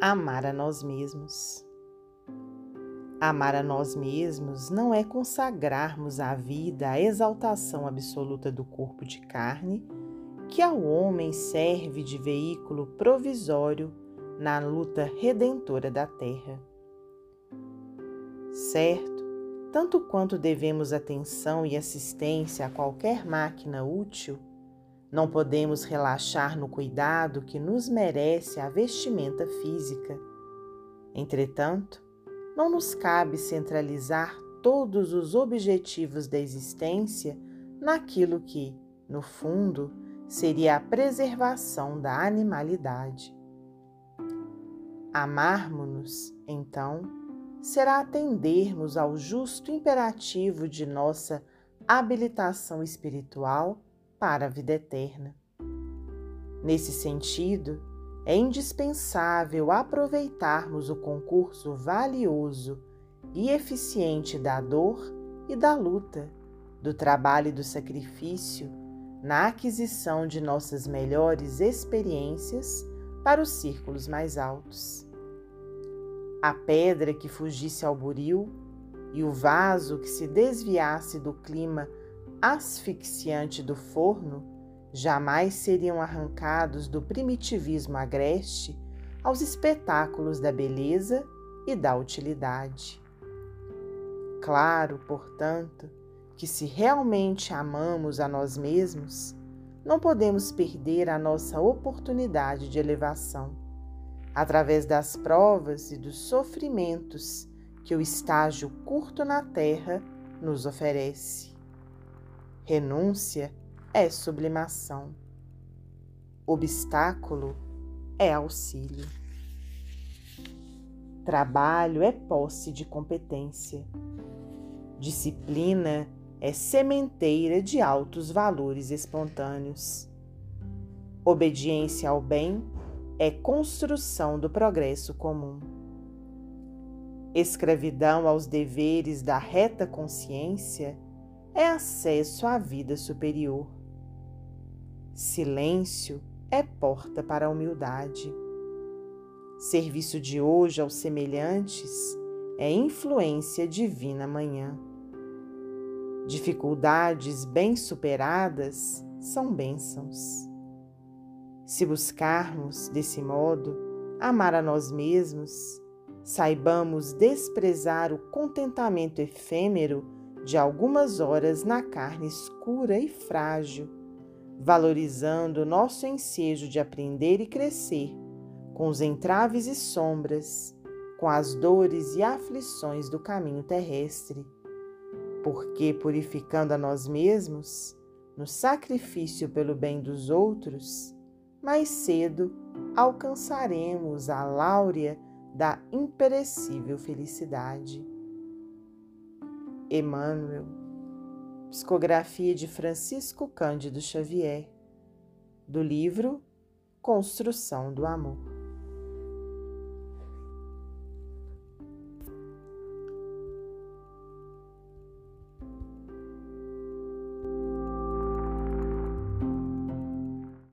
amar a nós mesmos. Amar a nós mesmos não é consagrarmos a vida à exaltação absoluta do corpo de carne, que ao homem serve de veículo provisório na luta redentora da terra. Certo, tanto quanto devemos atenção e assistência a qualquer máquina útil, não podemos relaxar no cuidado que nos merece a vestimenta física. Entretanto, não nos cabe centralizar todos os objetivos da existência naquilo que, no fundo, seria a preservação da animalidade. Amarmos-nos, então, será atendermos ao justo imperativo de nossa habilitação espiritual para a vida eterna. Nesse sentido, é indispensável aproveitarmos o concurso valioso e eficiente da dor e da luta, do trabalho e do sacrifício na aquisição de nossas melhores experiências para os círculos mais altos. A pedra que fugisse ao buril e o vaso que se desviasse do clima asfixiante do forno jamais seriam arrancados do primitivismo agreste aos espetáculos da beleza e da utilidade. Claro, portanto, que se realmente amamos a nós mesmos, não podemos perder a nossa oportunidade de elevação, através das provas e dos sofrimentos que o estágio curto na Terra nos oferece. Renúncia é sublimação. Obstáculo é auxílio. Trabalho é posse de competência. Disciplina é sementeira de altos valores espontâneos. Obediência ao bem é construção do progresso comum. Escravidão aos deveres da reta consciência é acesso à vida superior. Silêncio é porta para a humildade. Serviço de hoje aos semelhantes é influência divina amanhã. Dificuldades bem superadas são bênçãos. Se buscarmos, desse modo, amar a nós mesmos, saibamos desprezar o contentamento efêmero de algumas horas na carne escura e frágil, valorizando nosso ensejo de aprender e crescer, com os entraves e sombras, com as dores e aflições do caminho terrestre. Porque, purificando a nós mesmos, no sacrifício pelo bem dos outros, mais cedo alcançaremos a láurea da imperecível felicidade. Emmanuel, psicografia de Francisco Cândido Xavier, do livro Construção do Amor.